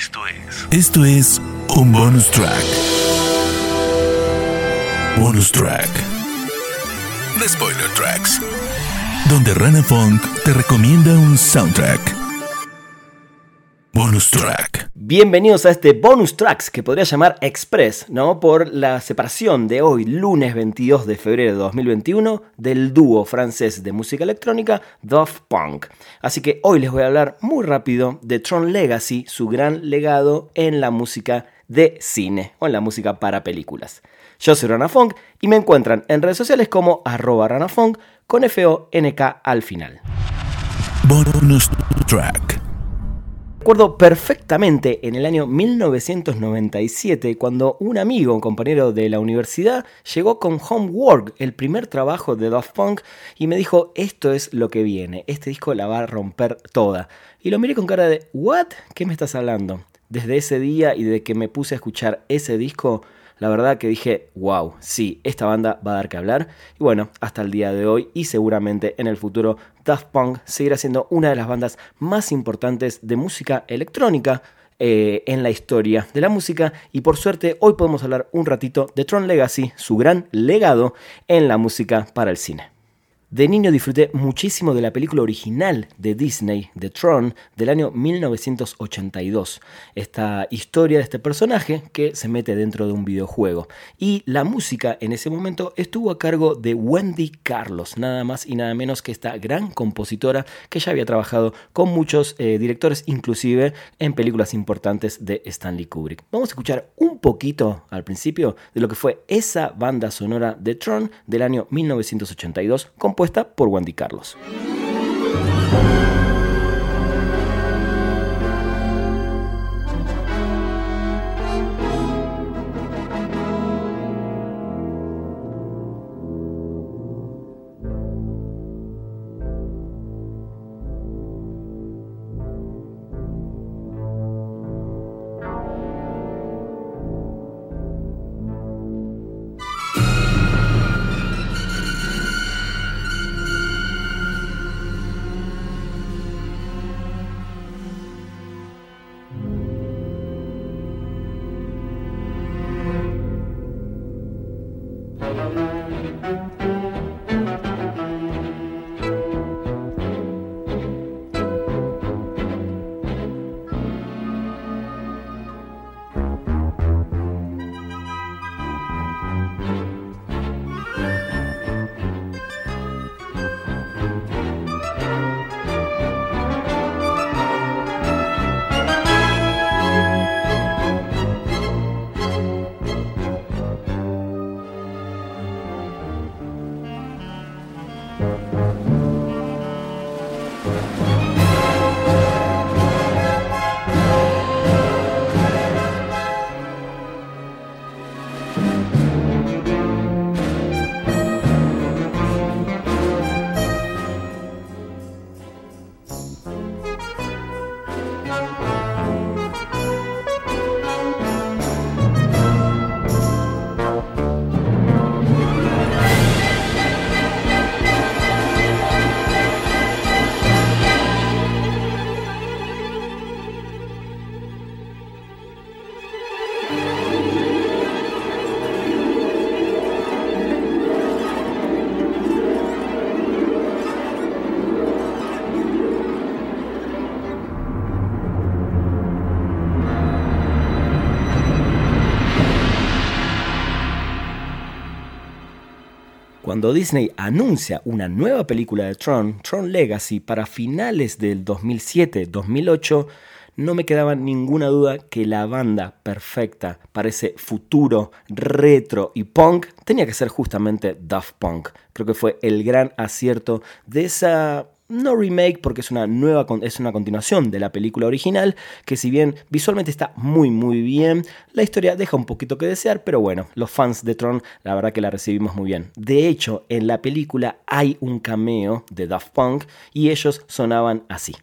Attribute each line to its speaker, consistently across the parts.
Speaker 1: Esto es. Esto es un bonus track. Bonus track. The Spoiler Tracks. Donde Rana Funk te recomienda un soundtrack. Bonus track.
Speaker 2: Bienvenidos a este bonus tracks que podría llamar Express, ¿no? Por la separación de hoy, lunes 22 de febrero de 2021, del dúo francés de música electrónica Daft Punk. Así que hoy les voy a hablar muy rápido de Tron Legacy, su gran legado en la música de cine o en la música para películas. Yo soy Rana Funk y me encuentran en redes sociales como arroba ranafunk con F-O-N-K al final.
Speaker 1: Bonus track.
Speaker 2: Recuerdo perfectamente en el año 1997 cuando un amigo, un compañero de la universidad, llegó con Homework, el primer trabajo de Daft Punk, y me dijo, esto es lo que viene, este disco la va a romper toda. Y lo miré con cara de, ¿what? ¿Qué me estás hablando? Desde ese día y de que me puse a escuchar ese disco, la verdad que dije, wow, sí, esta banda va a dar que hablar. Y bueno, hasta el día de hoy y seguramente en el futuro Daft Punk seguirá siendo una de las bandas más importantes de música electrónica eh, en la historia de la música. Y por suerte hoy podemos hablar un ratito de Tron Legacy, su gran legado en la música para el cine. De niño disfruté muchísimo de la película original de Disney, The Tron, del año 1982. Esta historia de este personaje que se mete dentro de un videojuego. Y la música en ese momento estuvo a cargo de Wendy Carlos, nada más y nada menos que esta gran compositora que ya había trabajado con muchos eh, directores, inclusive en películas importantes de Stanley Kubrick. Vamos a escuchar un poquito al principio de lo que fue esa banda sonora de Tron del año 1982, por Wendy Carlos. Cuando Disney anuncia una nueva película de Tron, Tron Legacy, para finales del 2007-2008, no me quedaba ninguna duda que la banda perfecta para ese futuro retro y punk tenía que ser justamente Daft Punk. Creo que fue el gran acierto de esa no remake porque es una nueva es una continuación de la película original que si bien visualmente está muy muy bien la historia deja un poquito que desear pero bueno los fans de Tron la verdad que la recibimos muy bien. De hecho en la película hay un cameo de Daft Punk y ellos sonaban así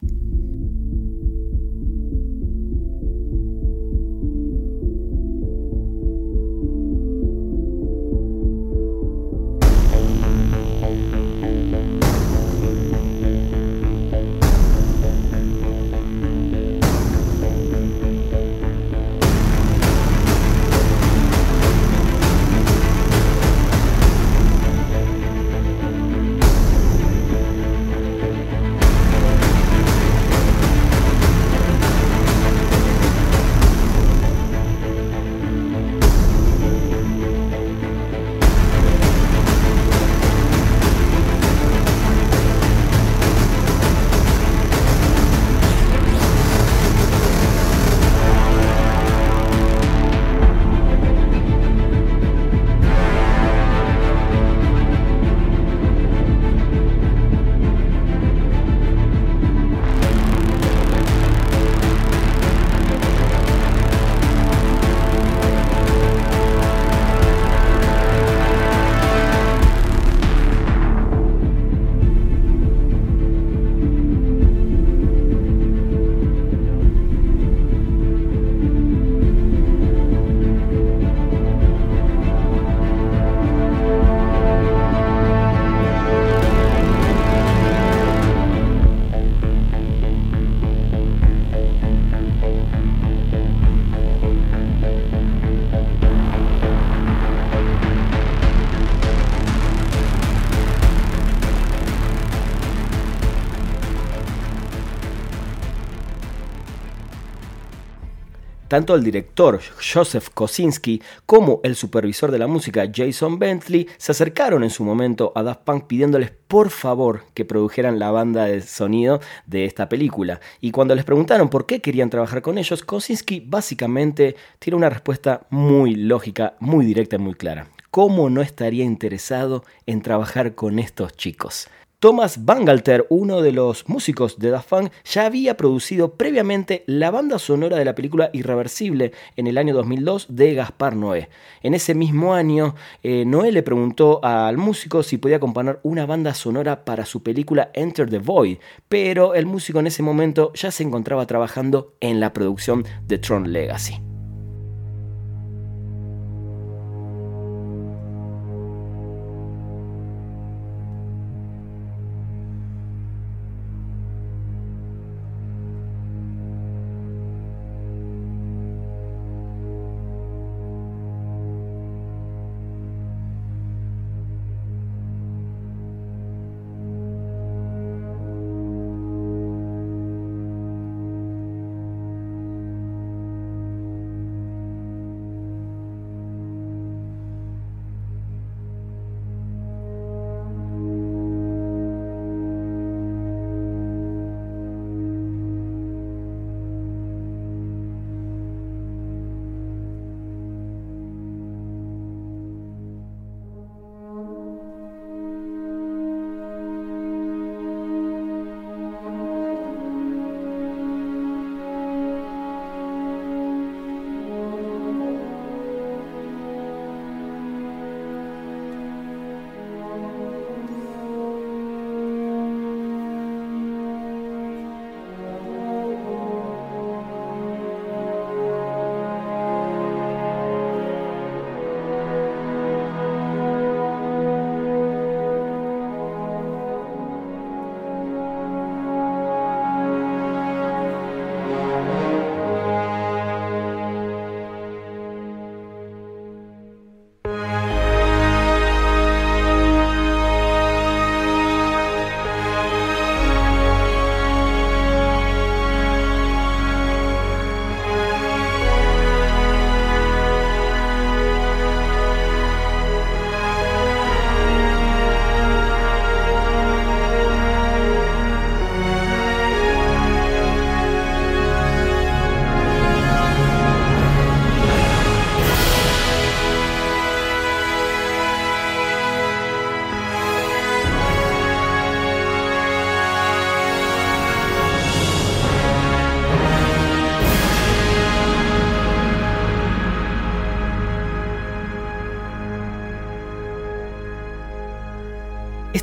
Speaker 2: Tanto el director Joseph Kosinski como el supervisor de la música Jason Bentley se acercaron en su momento a Daft Punk pidiéndoles por favor que produjeran la banda de sonido de esta película. Y cuando les preguntaron por qué querían trabajar con ellos, Kosinski básicamente tiene una respuesta muy lógica, muy directa y muy clara. ¿Cómo no estaría interesado en trabajar con estos chicos? Thomas Bangalter, uno de los músicos de Daft Punk, ya había producido previamente la banda sonora de la película Irreversible en el año 2002 de Gaspar Noé. En ese mismo año, eh, Noé le preguntó al músico si podía componer una banda sonora para su película Enter the Void, pero el músico en ese momento ya se encontraba trabajando en la producción de Tron Legacy.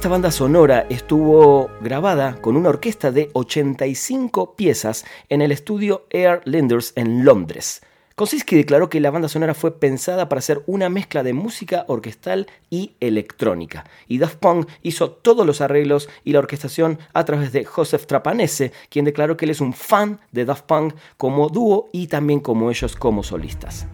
Speaker 2: Esta banda sonora estuvo grabada con una orquesta de 85 piezas en el estudio Air Linders en Londres. Kosinski declaró que la banda sonora fue pensada para hacer una mezcla de música orquestal y electrónica, y Daft Punk hizo todos los arreglos y la orquestación a través de Joseph Trapanese, quien declaró que él es un fan de Daft Punk como dúo y también como ellos como solistas.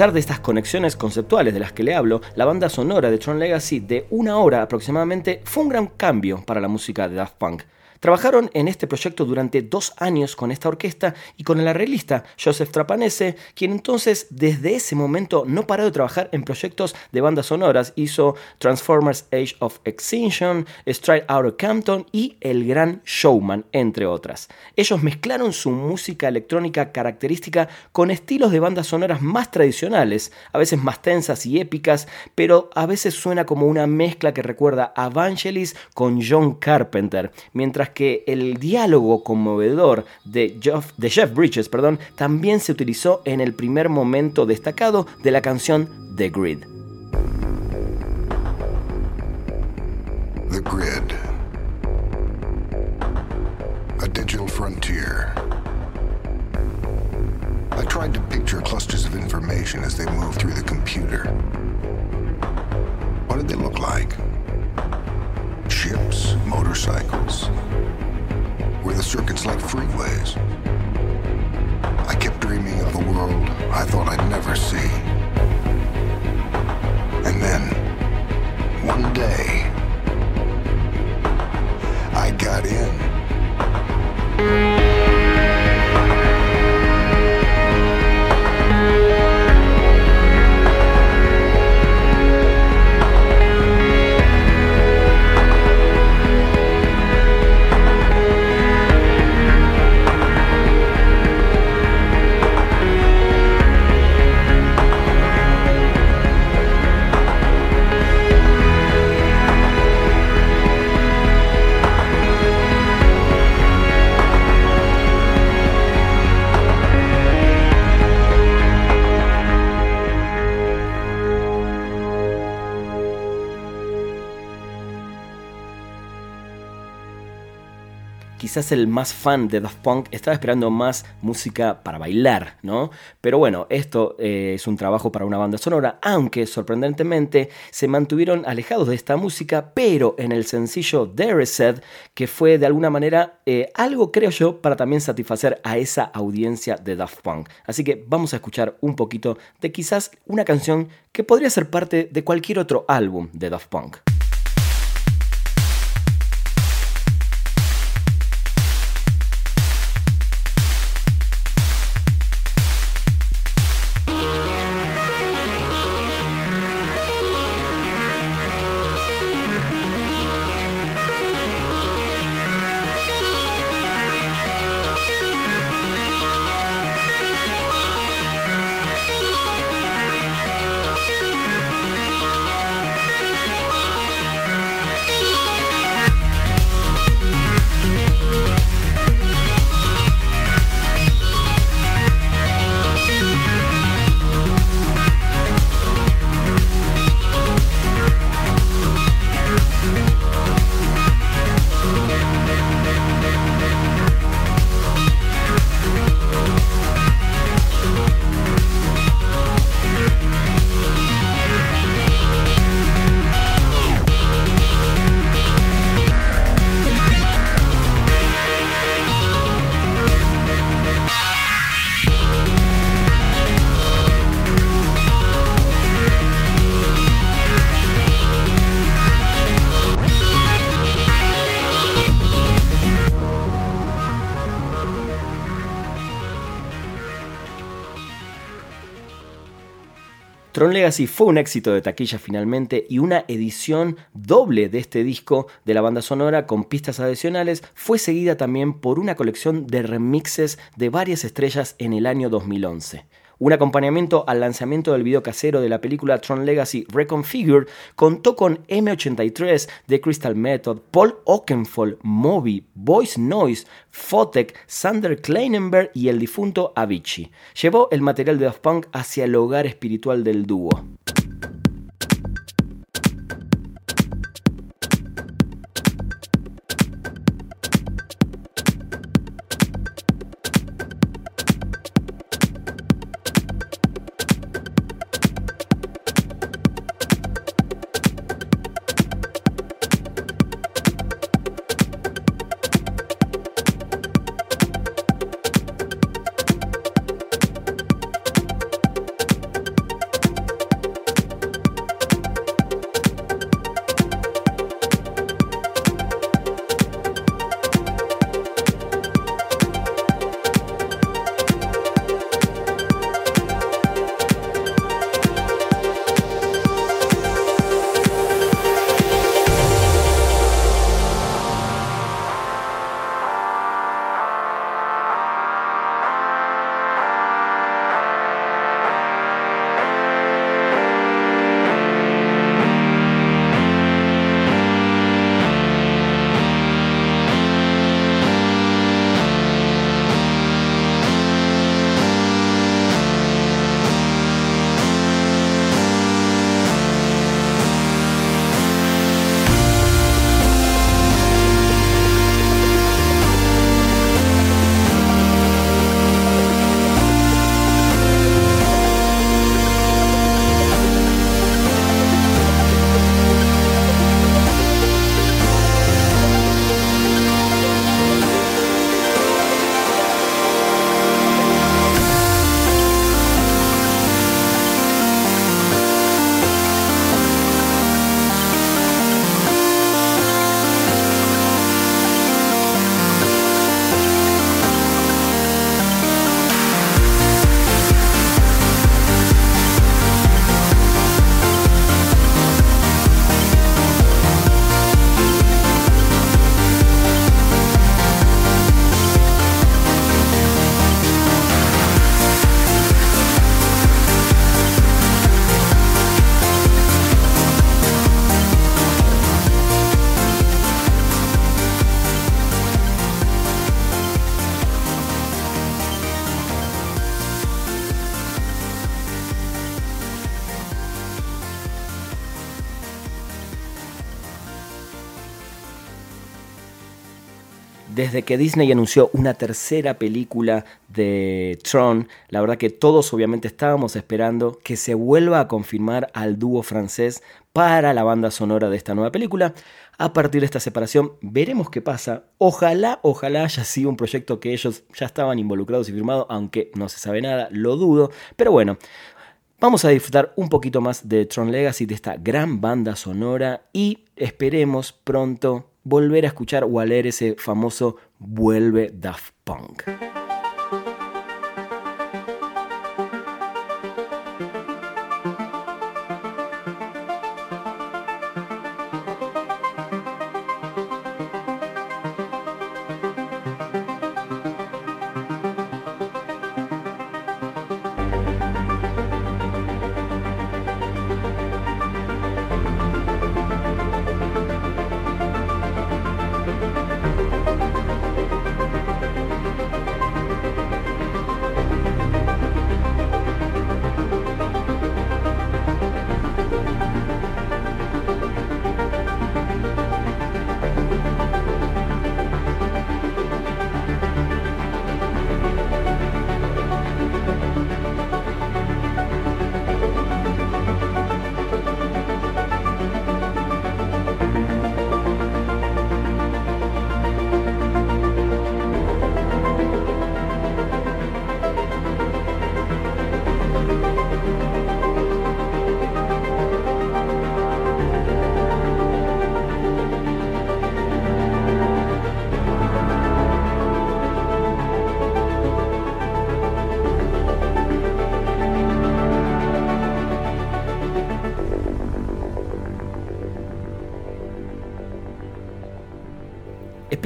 Speaker 2: Pesar de estas conexiones conceptuales de las que le hablo, la banda sonora de Tron Legacy de una hora aproximadamente fue un gran cambio para la música de Daft Punk. Trabajaron en este proyecto durante dos años con esta orquesta y con el arreglista Joseph Trapanese, quien entonces desde ese momento no paró de trabajar en proyectos de bandas sonoras. Hizo Transformers Age of Extinction, Stride Out of Campton y El Gran Showman, entre otras. Ellos mezclaron su música electrónica característica con estilos de bandas sonoras más tradicionales, a veces más tensas y épicas, pero a veces suena como una mezcla que recuerda a Vangelis con John Carpenter, mientras que el diálogo conmovedor de Jeff, de Jeff Bridges perdón, también se utilizó en el primer momento destacado de la canción The Grid.
Speaker 3: The Grid. A digital frontier. I tried to picture clusters of information as they move through the computer. What did they look like? Ships, motorcycles. where the circuits like freeways? I kept dreaming of a world I thought I'd never see. And then, one day, I got in.
Speaker 2: Quizás el más fan de Daft Punk estaba esperando más música para bailar, ¿no? Pero bueno, esto eh, es un trabajo para una banda sonora, aunque sorprendentemente se mantuvieron alejados de esta música, pero en el sencillo There Said, que fue de alguna manera eh, algo, creo yo, para también satisfacer a esa audiencia de Daft Punk. Así que vamos a escuchar un poquito de quizás una canción que podría ser parte de cualquier otro álbum de Daft Punk. Tron Legacy fue un éxito de taquilla finalmente y una edición doble de este disco de la banda sonora con pistas adicionales fue seguida también por una colección de remixes de varias estrellas en el año 2011. Un acompañamiento al lanzamiento del video casero de la película Tron Legacy Reconfigured contó con M83 de Crystal Method, Paul Oakenfold, Moby, Voice Noise, Fotec, Sander Kleinenberg y el difunto Avicii. Llevó el material de Daft Punk hacia el hogar espiritual del dúo. Desde que Disney anunció una tercera película de Tron, la verdad que todos obviamente estábamos esperando que se vuelva a confirmar al dúo francés para la banda sonora de esta nueva película. A partir de esta separación veremos qué pasa. Ojalá, ojalá haya sido un proyecto que ellos ya estaban involucrados y firmados, aunque no se sabe nada, lo dudo. Pero bueno, vamos a disfrutar un poquito más de Tron Legacy, de esta gran banda sonora y esperemos pronto volver a escuchar o a leer ese famoso Vuelve Daft Punk.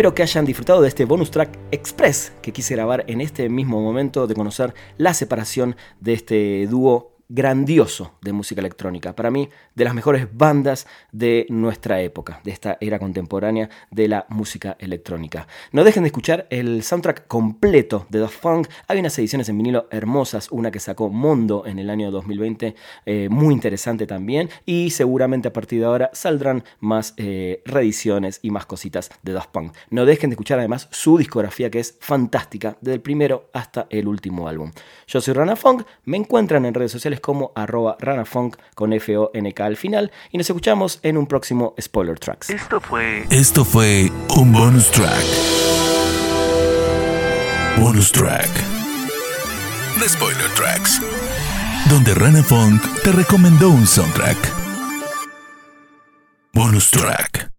Speaker 2: Espero que hayan disfrutado de este bonus track express que quise grabar en este mismo momento de conocer la separación de este dúo grandioso de música electrónica. Para mí, de las mejores bandas de nuestra época, de esta era contemporánea de la música electrónica. No dejen de escuchar el soundtrack completo de Daft Punk. Hay unas ediciones en vinilo hermosas, una que sacó Mondo en el año 2020, eh, muy interesante también. Y seguramente a partir de ahora saldrán más eh, reediciones y más cositas de Daft Punk. No dejen de escuchar además su discografía que es fantástica, desde el primero hasta el último álbum. Yo soy Rana Funk, me encuentran en redes sociales como arroba ranafunk con F-O-N-K al final y nos escuchamos en un próximo Spoiler Tracks.
Speaker 1: Esto fue... Esto fue un bonus track. Bonus track. The Spoiler Tracks. Donde Rana Funk te recomendó un soundtrack. Bonus track.